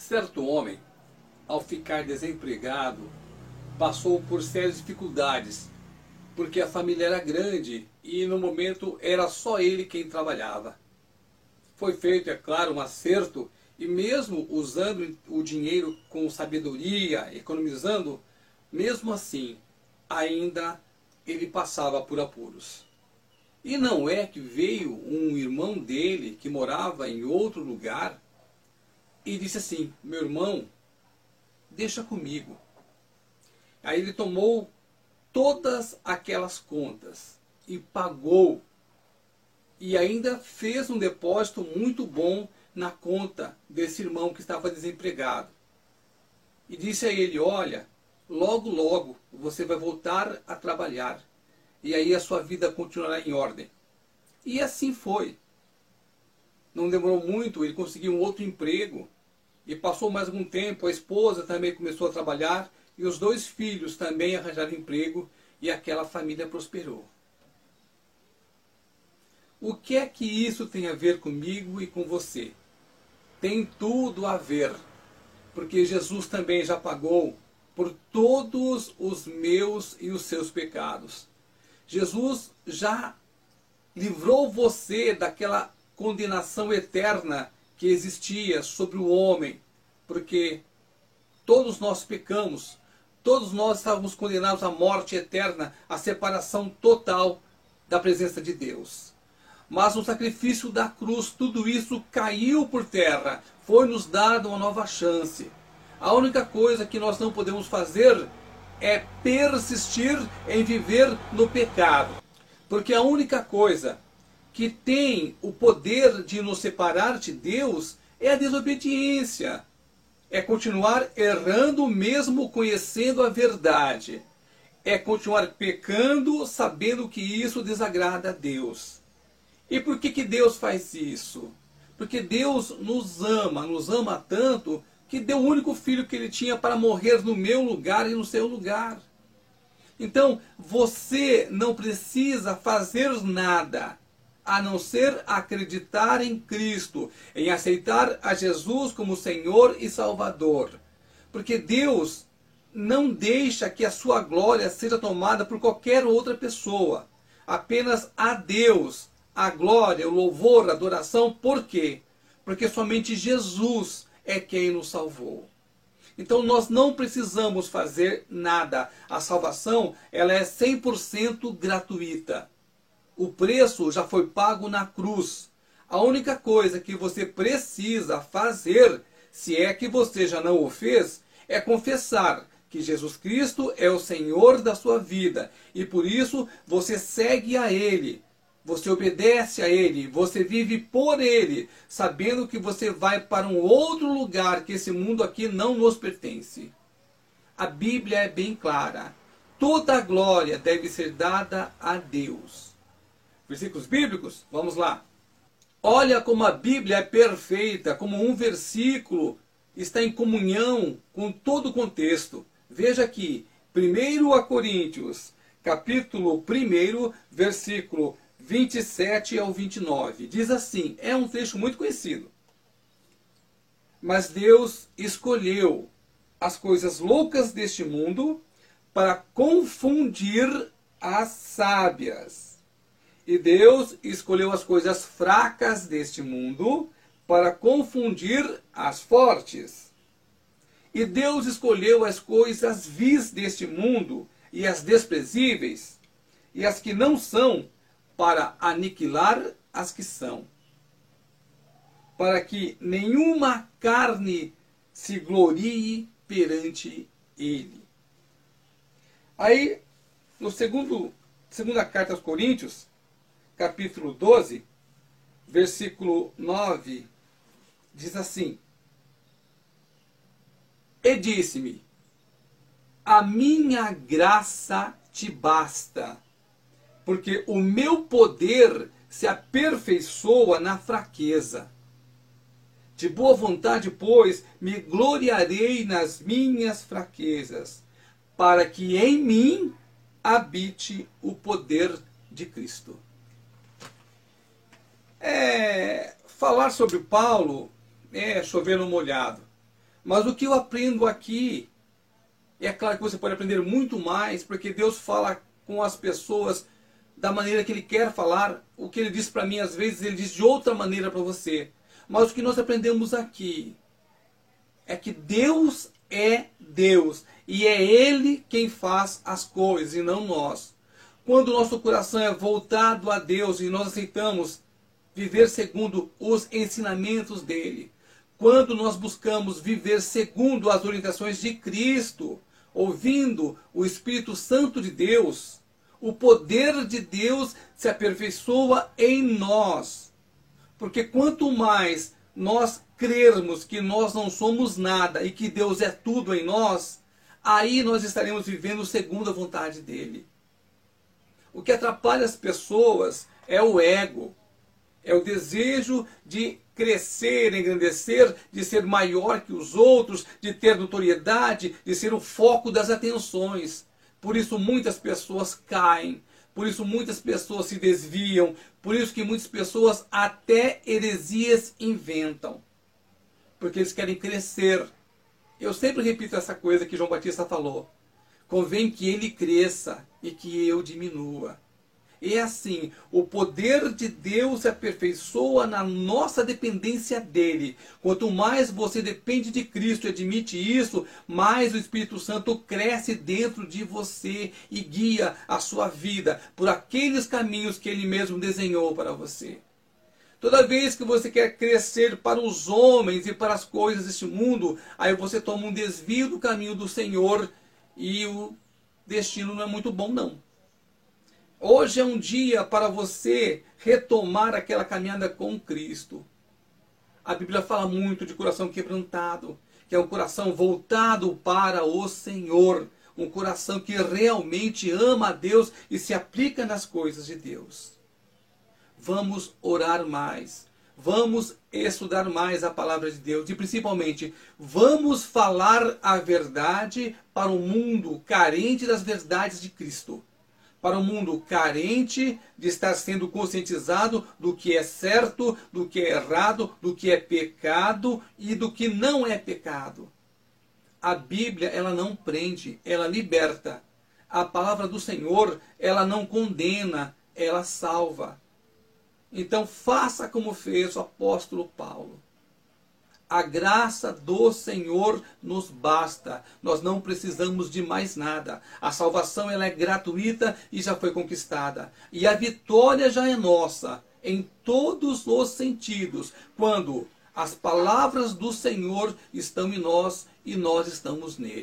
Certo homem, ao ficar desempregado, passou por sérias dificuldades, porque a família era grande e no momento era só ele quem trabalhava. Foi feito, é claro, um acerto e mesmo usando o dinheiro com sabedoria, economizando, mesmo assim, ainda ele passava por apuros. E não é que veio um irmão dele que morava em outro lugar e disse assim: Meu irmão, deixa comigo. Aí ele tomou todas aquelas contas e pagou. E ainda fez um depósito muito bom na conta desse irmão que estava desempregado. E disse a ele: Olha, logo, logo você vai voltar a trabalhar. E aí a sua vida continuará em ordem. E assim foi. Não demorou muito, ele conseguiu um outro emprego. E passou mais algum tempo, a esposa também começou a trabalhar. E os dois filhos também arranjaram emprego. E aquela família prosperou. O que é que isso tem a ver comigo e com você? tem tudo a ver, porque Jesus também já pagou por todos os meus e os seus pecados. Jesus já livrou você daquela condenação eterna que existia sobre o homem, porque todos nós pecamos, todos nós estávamos condenados à morte eterna, à separação total da presença de Deus. Mas no sacrifício da cruz, tudo isso caiu por terra. Foi nos dado uma nova chance. A única coisa que nós não podemos fazer é persistir em viver no pecado. Porque a única coisa que tem o poder de nos separar de Deus é a desobediência. É continuar errando mesmo conhecendo a verdade. É continuar pecando sabendo que isso desagrada a Deus. E por que, que Deus faz isso? Porque Deus nos ama, nos ama tanto, que deu o único filho que ele tinha para morrer no meu lugar e no seu lugar. Então, você não precisa fazer nada a não ser acreditar em Cristo, em aceitar a Jesus como Senhor e Salvador. Porque Deus não deixa que a sua glória seja tomada por qualquer outra pessoa. Apenas a Deus a glória, o louvor, a adoração. Por quê? Porque somente Jesus é quem nos salvou. Então nós não precisamos fazer nada. A salvação, ela é 100% gratuita. O preço já foi pago na cruz. A única coisa que você precisa fazer, se é que você já não o fez, é confessar que Jesus Cristo é o Senhor da sua vida e por isso você segue a Ele você obedece a Ele, você vive por Ele, sabendo que você vai para um outro lugar que esse mundo aqui não nos pertence. A Bíblia é bem clara. Toda a glória deve ser dada a Deus. Versículos bíblicos? Vamos lá. Olha como a Bíblia é perfeita, como um versículo está em comunhão com todo o contexto. Veja aqui, 1 Coríntios, capítulo 1, versículo 27 ao 29. Diz assim: é um trecho muito conhecido. Mas Deus escolheu as coisas loucas deste mundo para confundir as sábias. E Deus escolheu as coisas fracas deste mundo para confundir as fortes. E Deus escolheu as coisas vis deste mundo e as desprezíveis e as que não são para aniquilar as que são, para que nenhuma carne se glorie perante ele. Aí, no segundo, segunda carta aos Coríntios, capítulo 12, versículo 9, diz assim: E disse-me: A minha graça te basta porque o meu poder se aperfeiçoa na fraqueza. De boa vontade, pois, me gloriarei nas minhas fraquezas, para que em mim habite o poder de Cristo. É, falar sobre Paulo é chover no molhado, Mas o que eu aprendo aqui, é claro que você pode aprender muito mais, porque Deus fala com as pessoas da maneira que Ele quer falar. O que Ele diz para mim, às vezes, Ele diz de outra maneira para você. Mas o que nós aprendemos aqui é que Deus é Deus e é Ele quem faz as coisas e não nós. Quando o nosso coração é voltado a Deus e nós aceitamos viver segundo os ensinamentos dele, quando nós buscamos viver segundo as orientações de Cristo, ouvindo o Espírito Santo de Deus, o poder de Deus se aperfeiçoa em nós. Porque quanto mais nós crermos que nós não somos nada e que Deus é tudo em nós, aí nós estaremos vivendo segundo a vontade dele. O que atrapalha as pessoas é o ego, é o desejo de crescer, engrandecer, de ser maior que os outros, de ter notoriedade, de ser o foco das atenções. Por isso muitas pessoas caem, por isso muitas pessoas se desviam, por isso que muitas pessoas até heresias inventam. Porque eles querem crescer. Eu sempre repito essa coisa que João Batista falou. Convém que ele cresça e que eu diminua. E é assim, o poder de Deus se aperfeiçoa na nossa dependência dele. Quanto mais você depende de Cristo e admite isso, mais o Espírito Santo cresce dentro de você e guia a sua vida por aqueles caminhos que ele mesmo desenhou para você. Toda vez que você quer crescer para os homens e para as coisas deste mundo, aí você toma um desvio do caminho do Senhor e o destino não é muito bom, não. Hoje é um dia para você retomar aquela caminhada com Cristo. A Bíblia fala muito de coração quebrantado, que é um coração voltado para o Senhor, um coração que realmente ama a Deus e se aplica nas coisas de Deus. Vamos orar mais. Vamos estudar mais a palavra de Deus e principalmente vamos falar a verdade para o mundo carente das verdades de Cristo para um mundo carente de estar sendo conscientizado do que é certo, do que é errado, do que é pecado e do que não é pecado. A Bíblia, ela não prende, ela liberta. A palavra do Senhor, ela não condena, ela salva. Então faça como fez o apóstolo Paulo. A graça do Senhor nos basta. Nós não precisamos de mais nada. A salvação ela é gratuita e já foi conquistada. E a vitória já é nossa em todos os sentidos, quando as palavras do Senhor estão em nós e nós estamos nele.